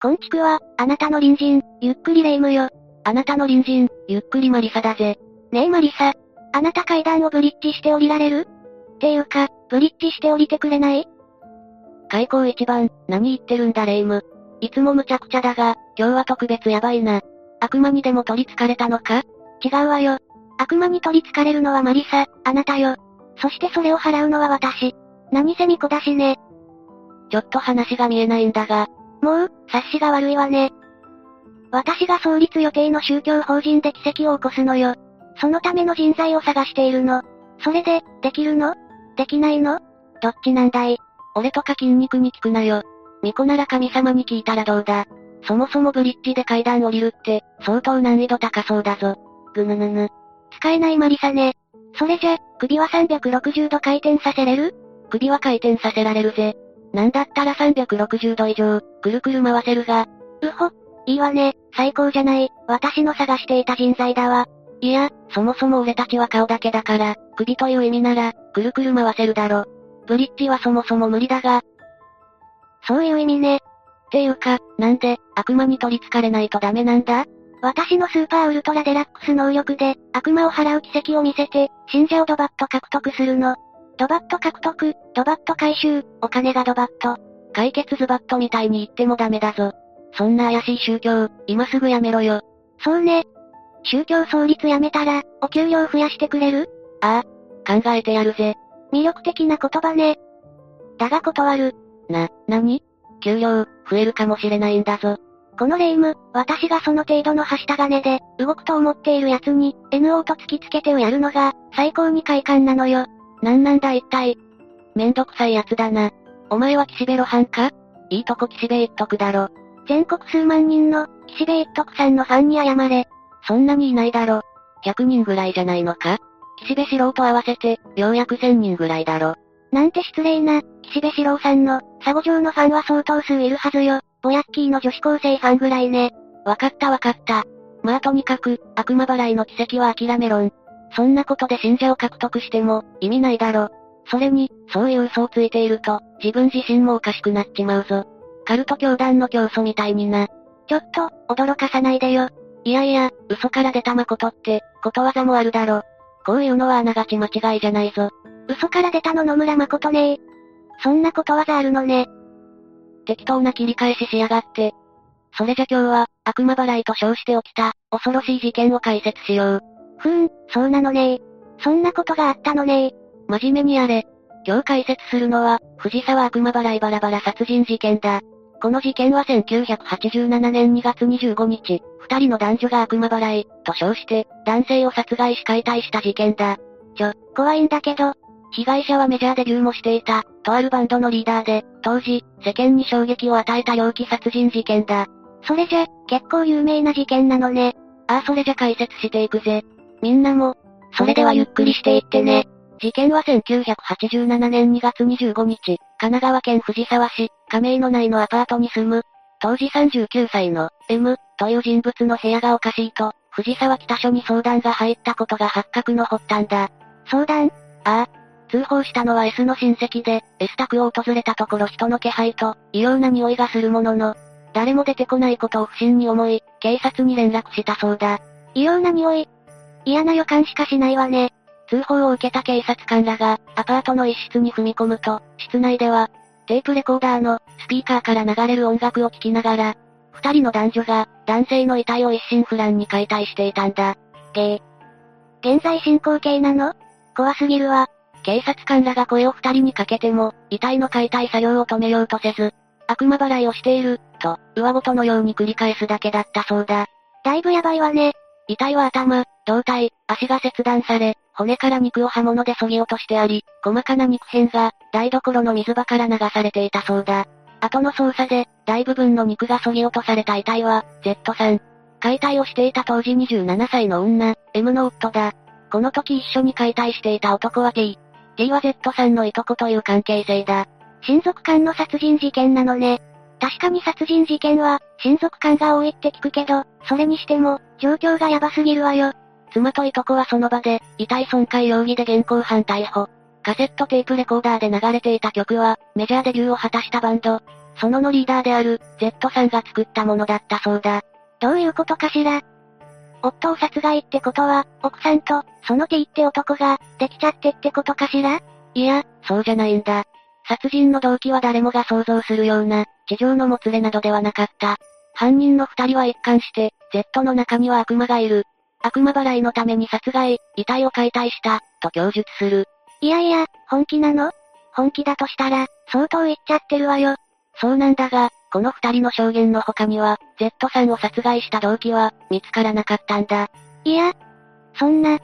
こんちくは、あなたの隣人、ゆっくりレ夢ムよ。あなたの隣人、ゆっくりマリサだぜ。ねえマリサ。あなた階段をブリッジして降りられる？っていうか、ブリッジして降りてくれない？開口一番、何言ってるんだレイム。いつも無茶苦茶だが、今日は特別やばいな。悪魔にでも取り憑かれたのか？違うわよ。悪魔に取り憑かれるのはマリサ、あなたよ。そしてそれを払うのは私。何せみこだしね。ちょっと話が見えないんだが、もう、察しが悪いわね。私が創立予定の宗教法人で奇跡を起こすのよ。そのための人材を探しているの。それで、できるの？できないの？どっちなんだい？俺とか筋肉に聞くなよ。巫女なら神様に聞いたらどうだ？そもそもブリッジで階段降りるって、相当難易度高そうだぞ。ぐぬぬぬ。使えないマリサね。それじゃ、首は360度回転させれる？首は回転させられるぜ。なんだったら360度以上、くるくる回せるが。うほ、いいわね、最高じゃない、私の探していた人材だわ。いや、そもそも俺たちは顔だけだから、首という意味なら、くるくる回せるだろ。ブリッジはそもそも無理だが。そういう意味ね。っていうか、なんで、悪魔に取り憑かれないとダメなんだ？私のスーパーウルトラデラックス能力で、悪魔を払う奇跡を見せて、信者をドバッと獲得するの。ドバット獲得、ドバット回収、お金がドバット。解決ズバットみたいに言ってもダメだぞ。そんな怪しい宗教、今すぐやめろよ。そうね。宗教創立やめたら、お給料増やしてくれる？ああ、考えてやるぜ。魅力的な言葉ね。だが断る。な、なに給料、増えるかもしれないんだぞ。このレイム、私がその程度のはした金で、動くと思っている奴に、NO と突きつけてをやるのが、最高に快感なのよ。なんなんだ一体。めんどくさい奴だな。お前は岸辺露伴か？いいとこ岸辺一徳だろ。全国数万人の、岸辺一徳さんのファンに謝れ。そんなにいないだろ。100人ぐらいじゃないのか？岸辺四郎と合わせて、ようやく1000人ぐらいだろ。なんて失礼な、岸辺四郎さんの、佐護城のファンは相当数いるはずよ。ボヤッキーの女子高生ファンぐらいね。わかったわかった。まあとにかく、悪魔払いの奇跡は諦めろん。そんなことで信者を獲得しても、意味ないだろ。それに、そういう嘘をついていると、自分自身もおかしくなっちまうぞ。カルト教団の教祖みたいにな。ちょっと、驚かさないでよ。いやいや、嘘から出た誠って、ことわざもあるだろ。こういうのはあながち間違いじゃないぞ。嘘から出たの野村誠ねえそんなことわざあるのね。適当な切り返ししやがって。それじゃ今日は、悪魔払いと称して起きた、恐ろしい事件を解説しよう。ふーん、そうなのねそんなことがあったのね真面目にやれ。今日解説するのは、藤沢悪魔払いバラバラ殺人事件だ。この事件は1987年2月25日、二人の男女が悪魔払い、と称して、男性を殺害し解体した事件だ。ちょ、怖いんだけど、被害者はメジャーデビューもしていた、とあるバンドのリーダーで、当時、世間に衝撃を与えた猟奇殺人事件だ。それじゃ、結構有名な事件なのね。ああそれじゃ解説していくぜ。みんなも、それではゆっくりしていってね。事件は1987年2月25日、神奈川県藤沢市、亀の内のアパートに住む、当時39歳の M という人物の部屋がおかしいと、藤沢北署に相談が入ったことが発覚の発端だ。相談？ああ。通報したのは S の親戚で、S 宅を訪れたところ人の気配と、異様な匂いがするものの、誰も出てこないことを不審に思い、警察に連絡したそうだ。異様な匂い？嫌な予感しかしないわね。通報を受けた警察官らが、アパートの一室に踏み込むと、室内では、テープレコーダーの、スピーカーから流れる音楽を聴きながら、二人の男女が、男性の遺体を一心不乱に解体していたんだ。ゲー。現在進行形なの？怖すぎるわ。警察官らが声を二人にかけても、遺体の解体作業を止めようとせず、悪魔払いをしている、と、上ごとのように繰り返すだけだったそうだ。だいぶやばいわね。遺体は頭、胴体、足が切断され、骨から肉を刃物で削ぎ落としてあり、細かな肉片が、台所の水場から流されていたそうだ。後の捜査で、大部分の肉が削ぎ落とされた遺体は、Z さん。解体をしていた当時27歳の女、M の夫だ。この時一緒に解体していた男は T。T は Z さんのいとこという関係性だ。親族間の殺人事件なのね。確かに殺人事件は、親族間が多いって聞くけど、それにしても、状況がヤバすぎるわよ。妻といとこはその場で、遺体損壊容疑で現行犯逮捕。カセットテープレコーダーで流れていた曲は、メジャーデビューを果たしたバンド、そののリーダーである、Z さんが作ったものだったそうだ。どういうことかしら？夫を殺害ってことは、奥さんと、その T って男が、できちゃってってことかしら？いや、そうじゃないんだ。殺人の動機は誰もが想像するような、地上のもつれなどではなかった。犯人の二人は一貫して、Z の中には悪魔がいる。悪魔払いのために殺害、遺体を解体した、と供述する。いやいや、本気なの？本気だとしたら、相当言っちゃってるわよ。そうなんだが、この二人の証言の他には、Z さんを殺害した動機は、見つからなかったんだ。いや、そんな。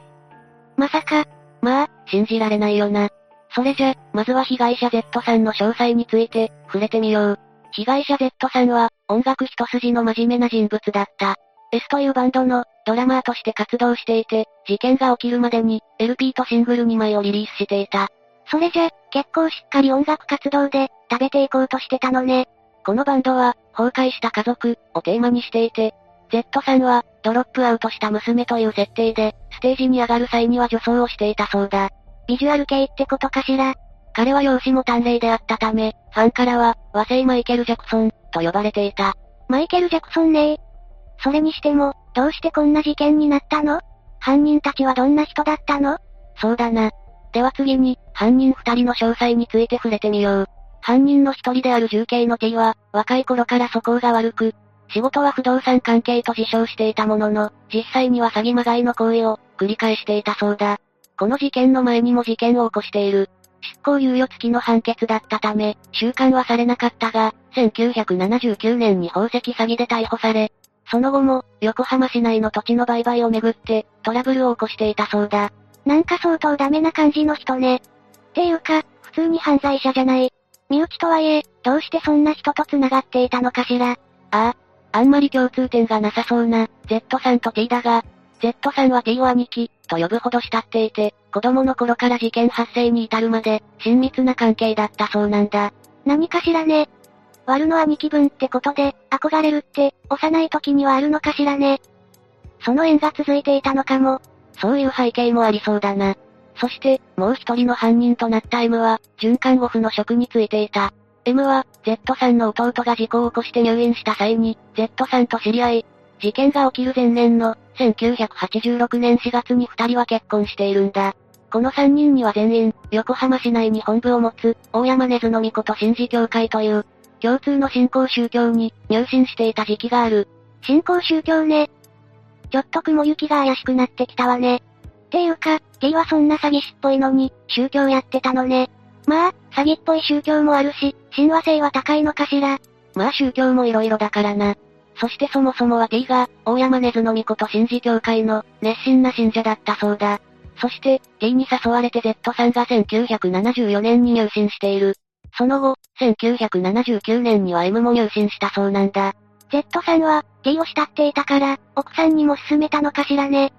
まさか。まあ、信じられないよな。それじゃ、まずは被害者 Z さんの詳細について、触れてみよう。被害者 Z さんは、音楽一筋の真面目な人物だった。S というバンドの、ドラマーとして活動していて、事件が起きるまでに、LP とシングル2枚をリリースしていた。それじゃ、結構しっかり音楽活動で、食べていこうとしてたのね。このバンドは、崩壊した家族、をテーマにしていて、Z さんは、ドロップアウトした娘という設定で、ステージに上がる際には女装をしていたそうだ。ビジュアル系ってことかしら彼は容姿も端麗であったため、ファンからは、和製マイケル・ジャクソン、と呼ばれていた。マイケル・ジャクソンねそれにしても、どうしてこんな事件になったの？犯人たちはどんな人だったの？そうだな。では次に、犯人二人の詳細について触れてみよう。犯人の一人である重慶の T は、若い頃から素行が悪く、仕事は不動産関係と自称していたものの、実際には詐欺まがいの行為を、繰り返していたそうだ。この事件の前にも事件を起こしている。執行猶予付きの判決だったため、収監はされなかったが、1979年に宝石詐欺で逮捕され、その後も、横浜市内の土地の売買をめぐって、トラブルを起こしていたそうだ。なんか相当ダメな感じの人ね。っていうか、普通に犯罪者じゃない。身内とはいえ、どうしてそんな人と繋がっていたのかしら。ああ、あんまり共通点がなさそうな、Z さんと T だが、Z さんは T を兄貴、と呼ぶほど慕っていて、子供の頃から事件発生に至るまで、親密な関係だったそうなんだ。何かしらね。悪の兄貴分ってことで、憧れるって、幼い時にはあるのかしらね。その縁が続いていたのかも。そういう背景もありそうだな。そして、もう一人の犯人となった M は、准看護婦の職に就いていた。M は、Z さんの弟が事故を起こして入院した際に、Z さんと知り合い、事件が起きる前年の、1986年4月に二人は結婚しているんだ。この三人には全員、横浜市内に本部を持つ、大山根津のみこと神事協会という、共通の信仰宗教に入信していた時期がある。信仰宗教ね。ちょっと雲行きが怪しくなってきたわね。ていうか、T はそんな詐欺師っぽいのに、宗教やってたのね。まあ、詐欺っぽい宗教もあるし、親和性は高いのかしら。まあ宗教も色々だからな。そしてそもそもは T が、大山根津のみこと神事協会の、熱心な信者だったそうだ。そして、T に誘われて Z さんが1974年に入信している。その後、1979年には M も入信したそうなんだ。Z さんは、T を慕っていたから、奥さんにも勧めたのかしらね。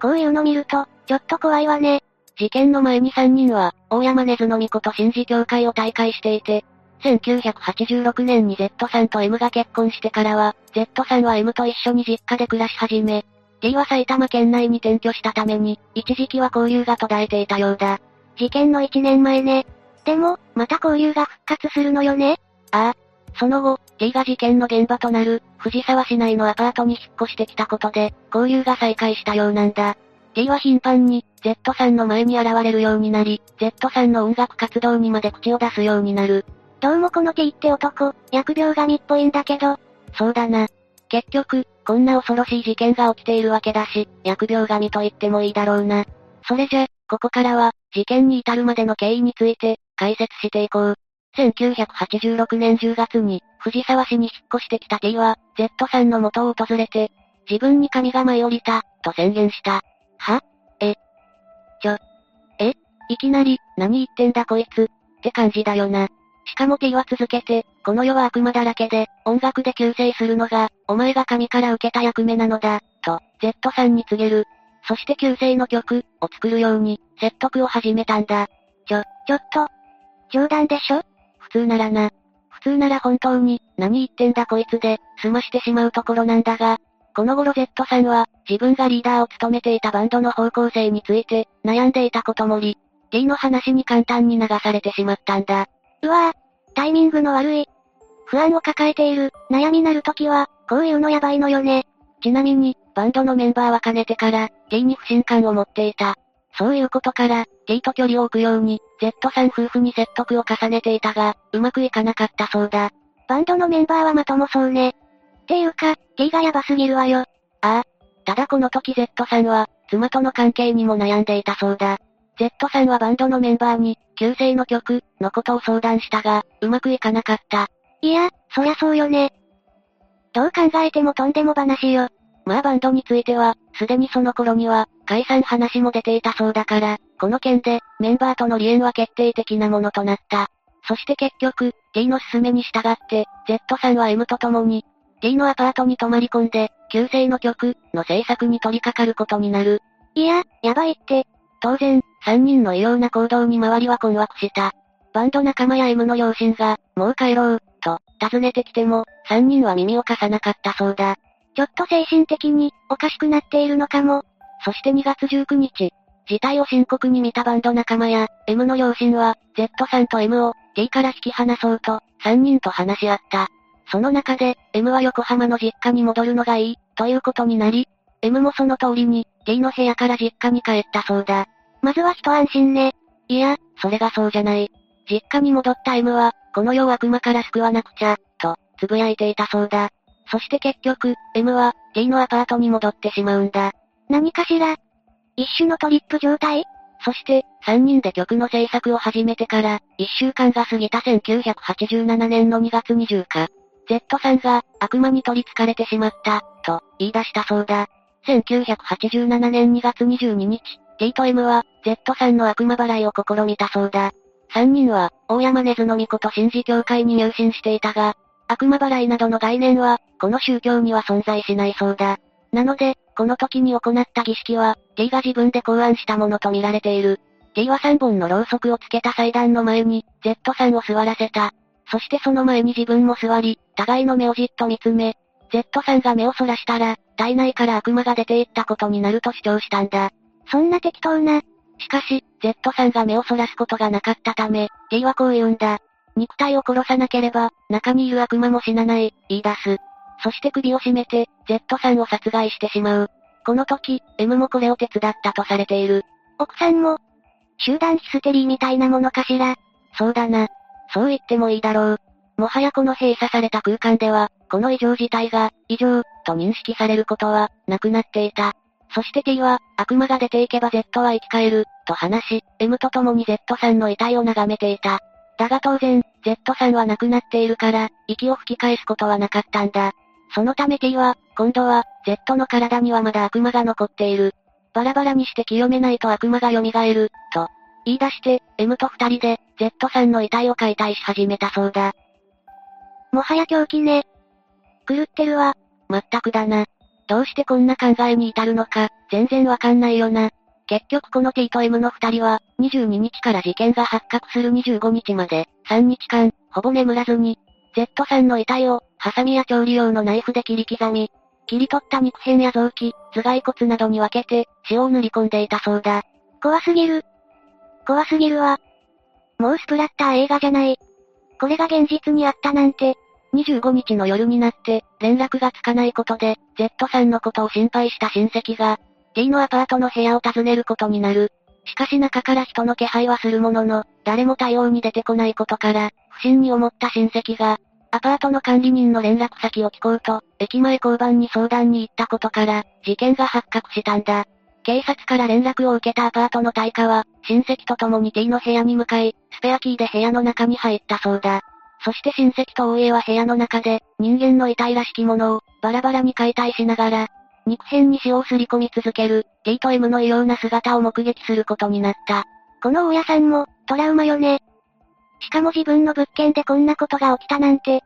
こういうの見ると、ちょっと怖いわね。事件の前に3人は、大山根津のみこと神事協会を大会していて、1986年に Z さんと M が結婚してからは、Z さんは M と一緒に実家で暮らし始め、T は埼玉県内に転居したために、一時期は交流が途絶えていたようだ。事件の1年前ね。でも、また交流が復活するのよねああ。その後、T が事件の現場となる、藤沢市内のアパートに引っ越してきたことで、交流が再開したようなんだ。T は頻繁に、Z さんの前に現れるようになり、Z さんの音楽活動にまで口を出すようになる。どうもこの T って男、疫病神っぽいんだけど。そうだな。結局、こんな恐ろしい事件が起きているわけだし、疫病神と言ってもいいだろうな。それじゃ、ここからは、事件に至るまでの経緯について、解説していこう。1986年10月に、藤沢市に引っ越してきた T は、Z さんの元を訪れて、自分に神が舞い降りた、と宣言した。は？え？ちょ、え？いきなり、何言ってんだこいつ、って感じだよな。しかも T は続けて、この世は悪魔だらけで、音楽で救世するのが、お前が神から受けた役目なのだ、と、Z さんに告げる。そして救世の曲、を作るように、説得を始めたんだ。ちょ、ちょっと、冗談でしょ？普通ならな。普通なら本当に、何言ってんだこいつで、済ましてしまうところなんだが、この頃 Z さんは、自分がリーダーを務めていたバンドの方向性について、悩んでいたこともり、T の話に簡単に流されてしまったんだ。うわぁ、タイミングの悪い。不安を抱えている、悩みなる時は、こういうのやばいのよね。ちなみに、バンドのメンバーはかねてから、T に不信感を持っていた。そういうことから、T と距離を置くように、Z さん夫婦に説得を重ねていたが、うまくいかなかったそうだ。バンドのメンバーはまともそうね。っていうか、T がヤバすぎるわよ。ああ。ただこの時 Z さんは、妻との関係にも悩んでいたそうだ。Z さんはバンドのメンバーに、旧姓の曲、のことを相談したが、うまくいかなかった。いや、そりゃそうよね。どう考えてもとんでも話よ。まあバンドについては、すでにその頃には、解散話も出ていたそうだから、この件で、メンバーとの離縁は決定的なものとなった。そして結局、T の勧めに従って、Z さんは M と共に、T のアパートに泊まり込んで、旧姓の曲、の制作に取り掛かることになる。いや、やばいって。当然、三人の異様な行動に周りは困惑した。バンド仲間や M の両親が、もう帰ろう、と、訪ねてきても、三人は耳を貸さなかったそうだ。ちょっと精神的に、おかしくなっているのかも。そして2月19日、事態を深刻に見たバンド仲間や、M の両親は、Z さんと M を、T から引き離そうと、3人と話し合った。その中で、M は横浜の実家に戻るのがいい、ということになり、M もその通りに、T の部屋から実家に帰ったそうだ。まずは一安心ね。いや、それがそうじゃない。実家に戻った M は、この世を悪魔から救わなくちゃ、と、つぶやいていたそうだ。そして結局、M は、T のアパートに戻ってしまうんだ。何かしら？一種のトリップ状態？そして、三人で曲の制作を始めてから、一週間が過ぎた1987年の2月20日、Z さんが、悪魔に取り憑かれてしまった、と、言い出したそうだ。1987年2月22日、T と M は、Z さんの悪魔払いを試みたそうだ。三人は、大山根津の巫女と信じ教会に入信していたが、悪魔払いなどの概念は、この宗教には存在しないそうだ。なので、この時に行った儀式は、T が自分で考案したものと見られている。T は3本のろうそくをつけた祭壇の前に、Z さんを座らせた。そしてその前に自分も座り、互いの目をじっと見つめ、Z さんが目をそらしたら、体内から悪魔が出ていったことになると主張したんだ。そんな適当な。しかし、Z さんが目をそらすことがなかったため、T はこう言うんだ。肉体を殺さなければ、中にいる悪魔も死なない、言い出す。そして首を絞めて、Z さんを殺害してしまう。この時、M もこれを手伝ったとされている。奥さんも、集団ヒステリーみたいなものかしら。そうだな。そう言ってもいいだろう。もはやこの閉鎖された空間では、この異常事態が、異常、と認識されることは、なくなっていた。そして T は、悪魔が出ていけば Z は生き返る、と話し、M と共に Z さんの遺体を眺めていた。だが当然、Z さんは亡くなっているから、息を吹き返すことはなかったんだ。そのため T は、今度は、Z の体にはまだ悪魔が残っている。バラバラにして清めないと悪魔が蘇る、と、言い出して、M と二人で、Z さんの遺体を解体し始めたそうだ。もはや狂気ね。狂ってるわ。まったくだな。どうしてこんな考えに至るのか、全然わかんないよな。結局この T と M の二人は、22日から事件が発覚する25日まで、3日間、ほぼ眠らずに、Z さんの遺体を、ハサミや調理用のナイフで切り刻み、切り取った肉片や臓器、頭蓋骨などに分けて、塩を塗り込んでいたそうだ。怖すぎる。怖すぎるわ。もうスプラッター映画じゃない。これが現実にあったなんて。25日の夜になって、連絡がつかないことで、Z さんのことを心配した親戚が、T のアパートの部屋を訪ねることになる。しかし中から人の気配はするものの、誰も対応に出てこないことから、不審に思った親戚が、アパートの管理人の連絡先を聞こうと、駅前交番に相談に行ったことから、事件が発覚したんだ。警察から連絡を受けたアパートの対価は、親戚と共に T の部屋に向かい、スペアキーで部屋の中に入ったそうだ。そして親戚と大家は部屋の中で、人間の遺体らしきものを、バラバラに解体しながら、肉片に塩をすり込み続ける、T と M の異様な姿を目撃することになった。この大家さんも、トラウマよね。しかも自分の物件でこんなことが起きたなんて。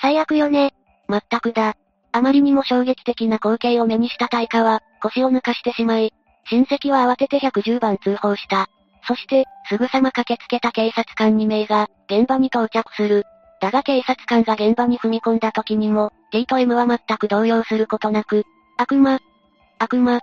最悪よね。まったくだ。あまりにも衝撃的な光景を目にした大家は、腰を抜かしてしまい、親戚は慌てて110番通報した。そして、すぐさま駆けつけた警察官2名が、現場に到着する。だが警察官が現場に踏み込んだ時にも、T と M は全く動揺することなく、悪魔、悪魔、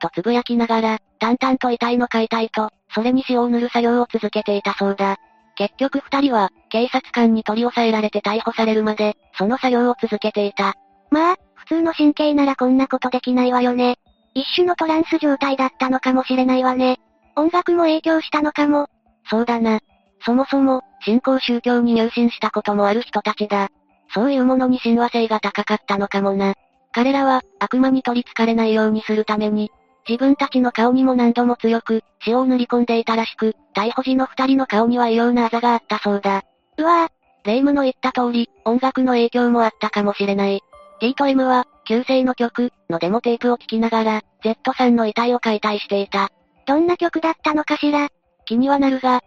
とつぶやきながら、淡々と遺体の解体と、それに塩を塗る作業を続けていたそうだ。結局二人は、警察官に取り押さえられて逮捕されるまで、その作業を続けていた。まあ、普通の神経ならこんなことできないわよね。一種のトランス状態だったのかもしれないわね。音楽も影響したのかも。そうだな。そもそも、信仰宗教に入信したこともある人たちだ。そういうものに親和性が高かったのかもな。彼らは、悪魔に取り憑かれないようにするために、自分たちの顔にも何度も強く、塩を塗り込んでいたらしく、逮捕時の二人の顔には異様なあざがあったそうだ。うわぁ。霊夢の言った通り、音楽の影響もあったかもしれない。T と M は、旧姓の曲、のデモテープを聴きながら、Z さんの遺体を解体していた。どんな曲だったのかしら？気にはなるが、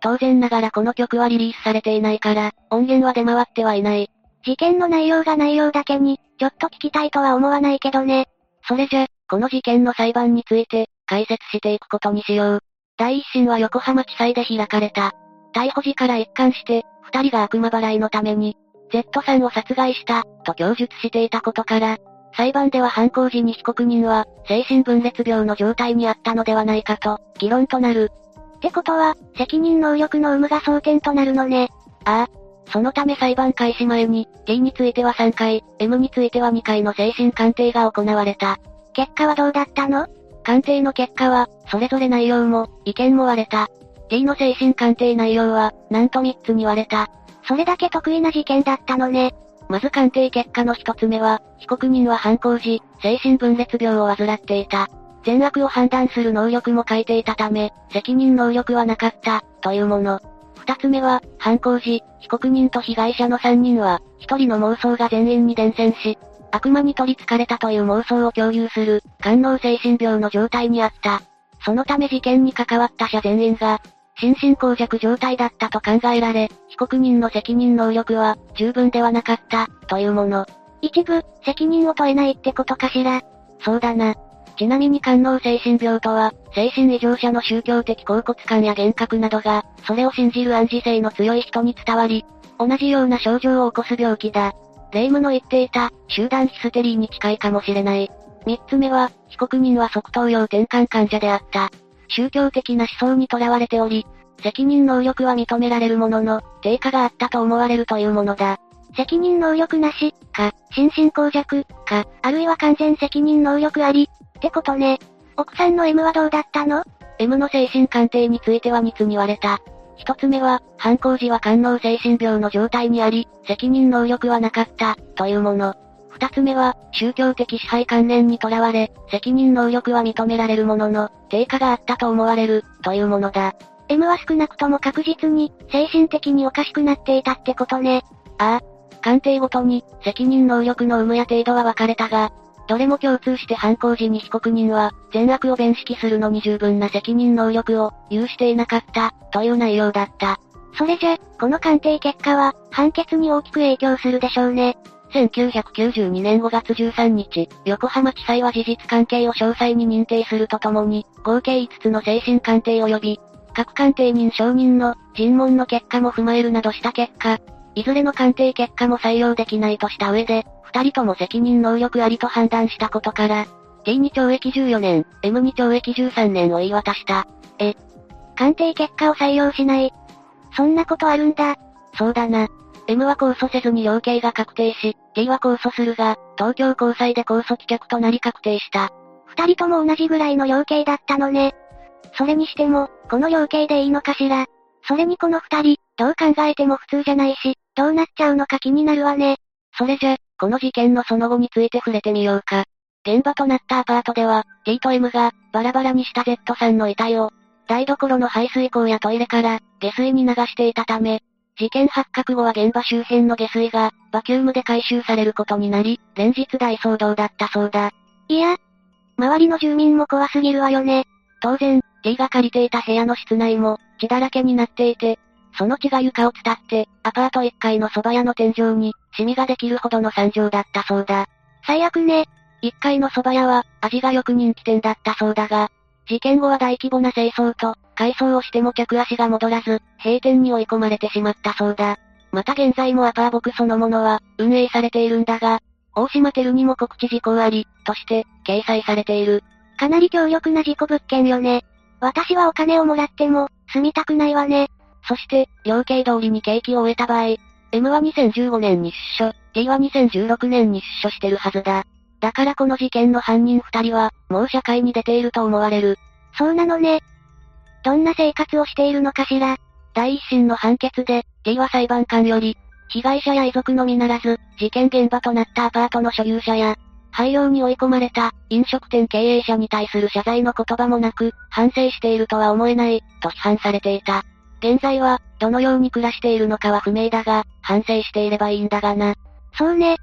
当然ながらこの曲はリリースされていないから、音源は出回ってはいない。事件の内容が内容だけに、ちょっと聞きたいとは思わないけどね。それじゃ、この事件の裁判について、解説していくことにしよう。第一審は横浜地裁で開かれた。逮捕時から一貫して、二人が悪魔払いのために、Z さんを殺害した、と供述していたことから、裁判では犯行時に被告人は、精神分裂病の状態にあったのではないかと、議論となる。ってことは、責任能力の有無が争点となるのね。ああ。そのため裁判開始前に、T については3回、M については2回の精神鑑定が行われた。結果はどうだったの？鑑定の結果は、それぞれ内容も、意見も割れた。T の精神鑑定内容は、なんと3つに割れた。それだけ得意な事件だったのね。まず鑑定結果の一つ目は、被告人は犯行時、精神分裂病を患っていた。善悪を判断する能力も欠いていたため、責任能力はなかった、というもの。二つ目は、犯行時、被告人と被害者の三人は、一人の妄想が全員に伝染し、悪魔に取り憑かれたという妄想を共有する、官能精神病の状態にあった。そのため事件に関わった者全員が、心神耗弱状態だったと考えられ、被告人の責任能力は、十分ではなかった、というもの。一部、責任を問えないってことかしら？そうだな。ちなみに官能精神病とは、精神異常者の宗教的恍惚感や幻覚などが、それを信じる暗示性の強い人に伝わり、同じような症状を起こす病気だ。霊夢の言っていた、集団ヒステリーに近いかもしれない。三つ目は、被告人は即答用転換患者であった。宗教的な思想にとらわれており、責任能力は認められるものの、低下があったと思われるというものだ。責任能力なし、か、心神耗弱、か、あるいは完全責任能力あり、ってことね。奥さんの M はどうだったの ?M の精神鑑定については2つに割れた。一つ目は、犯行時は官能精神病の状態にあり、責任能力はなかった、というもの。二つ目は、宗教的支配観念にとらわれ、責任能力は認められるものの、低下があったと思われる、というものだ。M は少なくとも確実に、精神的におかしくなっていたってことね。ああ。鑑定ごとに、責任能力の有無や程度は分かれたが、どれも共通して犯行時に被告人は、善悪を弁識するのに十分な責任能力を、有していなかった、という内容だった。それじゃ、この鑑定結果は、判決に大きく影響するでしょうね。1992年5月13日、横浜地裁は事実関係を詳細に認定するとともに、合計5つの精神鑑定及び、各鑑定人承認の尋問の結果も踏まえるなどした結果、いずれの鑑定結果も採用できないとした上で、二人とも責任能力ありと判断したことから、T に懲役14年、M に懲役13年を言い渡した。え、鑑定結果を採用しない。そんなことあるんだ。そうだな。M は控訴せずに量刑が確定し、T は控訴するが、東京高裁で控訴棄却となり確定した。二人とも同じぐらいの量刑だったのね。それにしても、この量刑でいいのかしら。それにこの二人、どう考えても普通じゃないし、どうなっちゃうのか気になるわね。それじゃ、この事件のその後について触れてみようか。現場となったアパートでは、T と M が、バラバラにした Z さんの遺体を、台所の排水口やトイレから、下水に流していたため、事件発覚後は現場周辺の下水が、バキュームで回収されることになり、連日大騒動だったそうだ。いや、周りの住民も怖すぎるわよね。当然、T が借りていた部屋の室内も、血だらけになっていて、その血が床を伝って、アパート1階の蕎麦屋の天井に、シミができるほどの惨状だったそうだ。最悪ね。1階の蕎麦屋は、味がよく人気店だったそうだが、事件後は大規模な清掃と、改装をしても客足が戻らず、閉店に追い込まれてしまったそうだ。また現在もアパーボクそのものは、運営されているんだが、大島テルにも告知事項あり、として、掲載されている。かなり強力な事故物件よね。私はお金をもらっても、住みたくないわね。そして、量刑通りに刑期を終えた場合、M は2015年に出所、T は2016年に出所してるはずだ。だからこの事件の犯人二人は、もう社会に出ていると思われる。そうなのね。どんな生活をしているのかしら。第一審の判決で、T は裁判官より、被害者や遺族のみならず、事件現場となったアパートの所有者や、廃業に追い込まれた、飲食店経営者に対する謝罪の言葉もなく、反省しているとは思えない、と批判されていた。現在は、どのように暮らしているのかは不明だが、反省していればいいんだがな。そうね。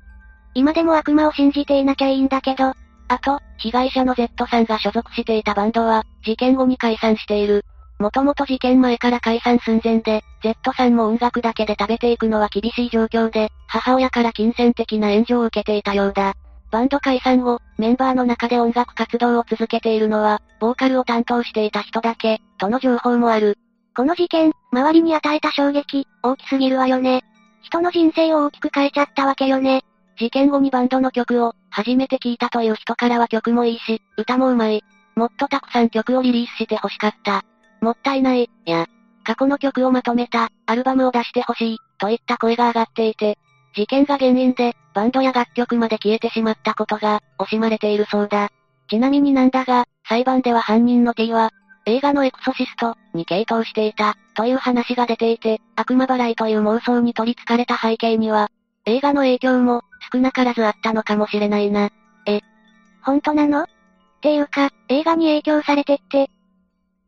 今でも悪魔を信じていなきゃいいんだけど。あと、被害者の Z さんが所属していたバンドは、事件後に解散している。もともと事件前から解散寸前で、Z さんも音楽だけで食べていくのは厳しい状況で、母親から金銭的な援助を受けていたようだ。バンド解散後、メンバーの中で音楽活動を続けているのは、ボーカルを担当していた人だけ、との情報もある。この事件、周りに与えた衝撃、大きすぎるわよね。人の人生を大きく変えちゃったわけよね。事件後にバンドの曲を、初めて聴いたという人からは曲もいいし、歌もうまい。もっとたくさん曲をリリースして欲しかった。もったいない、や、過去の曲をまとめた、アルバムを出してほしい、といった声が上がっていて、事件が原因で、バンドや楽曲まで消えてしまったことが、惜しまれているそうだ。ちなみになんだが、裁判では犯人の T は、映画のエクソシストに傾倒していた、という話が出ていて、悪魔払いという妄想に取り憑かれた背景には、映画の影響も、少なからずあったのかもしれないな。え、本当なの？っていうか、映画に影響されてって、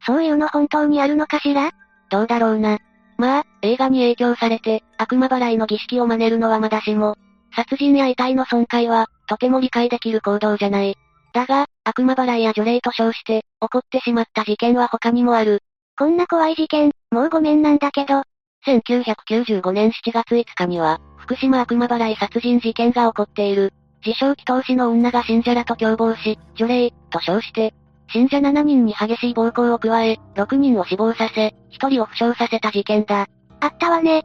そういうの本当にあるのかしら？どうだろうな。まあ、映画に影響されて、悪魔払いの儀式を真似るのはまだしも、殺人や遺体の損壊は、とても理解できる行動じゃない。だが、悪魔払いや除霊と称して、起こってしまった事件は他にもある。こんな怖い事件、もうごめんなんだけど。1995年7月5日には、福島悪魔払い殺人事件が起こっている。自称祈祷師の女が信者らと共謀し、除霊、と称して、信者7人に激しい暴行を加え、6人を死亡させ、1人を負傷させた事件だ。あったわね。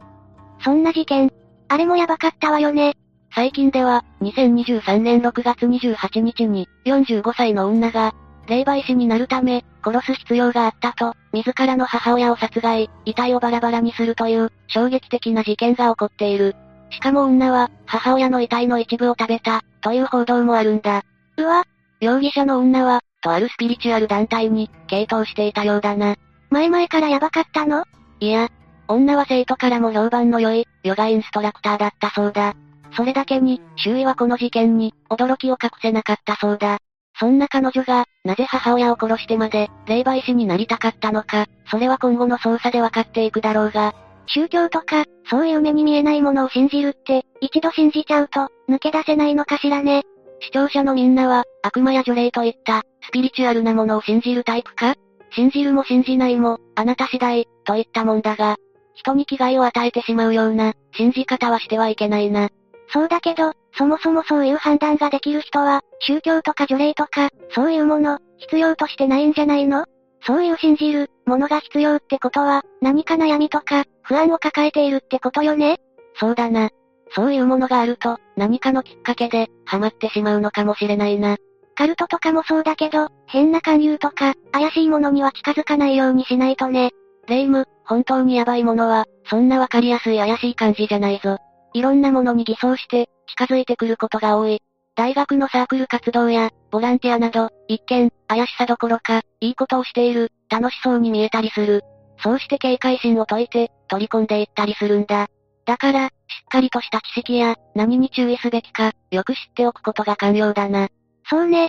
そんな事件。あれもやばかったわよね。最近では、2023年6月28日に、45歳の女が、霊媒師になるため、殺す必要があったと、自らの母親を殺害、遺体をバラバラにするという、衝撃的な事件が起こっている。しかも女は、母親の遺体の一部を食べた、という報道もあるんだ。うわ。容疑者の女は、とあるスピリチュアル団体に、傾倒していたようだな。前々からヤバかったの？いや、女は生徒からも評判の良い、ヨガインストラクターだったそうだ。それだけに、周囲はこの事件に、驚きを隠せなかったそうだ。そんな彼女が、なぜ母親を殺してまで、霊媒師になりたかったのか、それは今後の捜査で分かっていくだろうが、宗教とか、そういう目に見えないものを信じるって、一度信じちゃうと、抜け出せないのかしらね。視聴者のみんなは、悪魔や除霊といった、スピリチュアルなものを信じるタイプか？信じるも信じないも、あなた次第、といったもんだが、人に危害を与えてしまうような、信じ方はしてはいけないな。そうだけど、そもそもそういう判断ができる人は、宗教とか除霊とか、そういうもの、必要としてないんじゃないの？そういう信じる、ものが必要ってことは、何か悩みとか、不安を抱えているってことよね？そうだな。そういうものがあると、何かのきっかけで、ハマってしまうのかもしれないな。カルトとかもそうだけど、変な勧誘とか、怪しいものには近づかないようにしないとね。レイム、本当にヤバいものは、そんなわかりやすい怪しい感じじゃないぞ。いろんなものに偽装して、近づいてくることが多い。大学のサークル活動や、ボランティアなど、一見、怪しさどころか、いいことをしている、楽しそうに見えたりする。そうして警戒心を解いて、取り込んでいったりするんだ。だから、しっかりとした知識や、何に注意すべきか、よく知っておくことが肝要だな。そうね。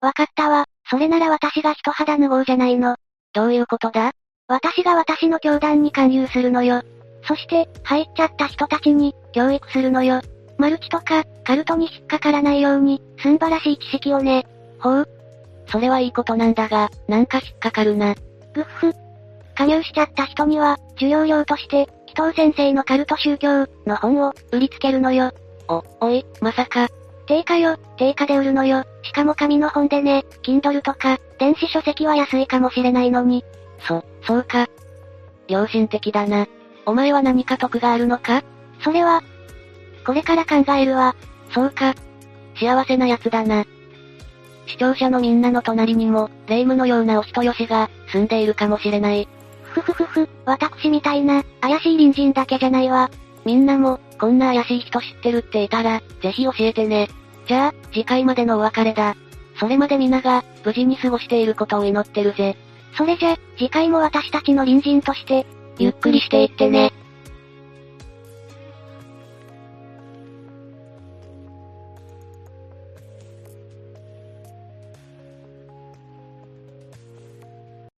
わかったわ。それなら私が人肌脱ごうじゃないの。どういうことだ？私が私の教団に勧誘するのよ。そして、入っちゃった人たちに、教育するのよ。マルチとか、カルトに引っかからないように、すんばらしい知識をね。ほう。それはいいことなんだが、なんか引っかかるな。ぐっふ。加入しちゃった人には、授業料として、紀藤先生のカルト宗教、の本を、売りつけるのよ。お、おい、まさか。定価よ、定価で売るのよ。しかも紙の本でね、Kindle とか、電子書籍は安いかもしれないのに。そ、そうか。良心的だな。お前は何か得があるのか？それは、これから考えるわ。そうか。幸せな奴だな。視聴者のみんなの隣にも、霊夢のようなお人よしが、住んでいるかもしれない。ふふふふ、私みたいな、怪しい隣人だけじゃないわ。みんなも、こんな怪しい人知ってるっていたら、ぜひ教えてね。じゃあ、次回までのお別れだ。それまで皆が、無事に過ごしていることを祈ってるぜ。それじゃ、次回も私たちの隣人として、ゆっくりしていってね。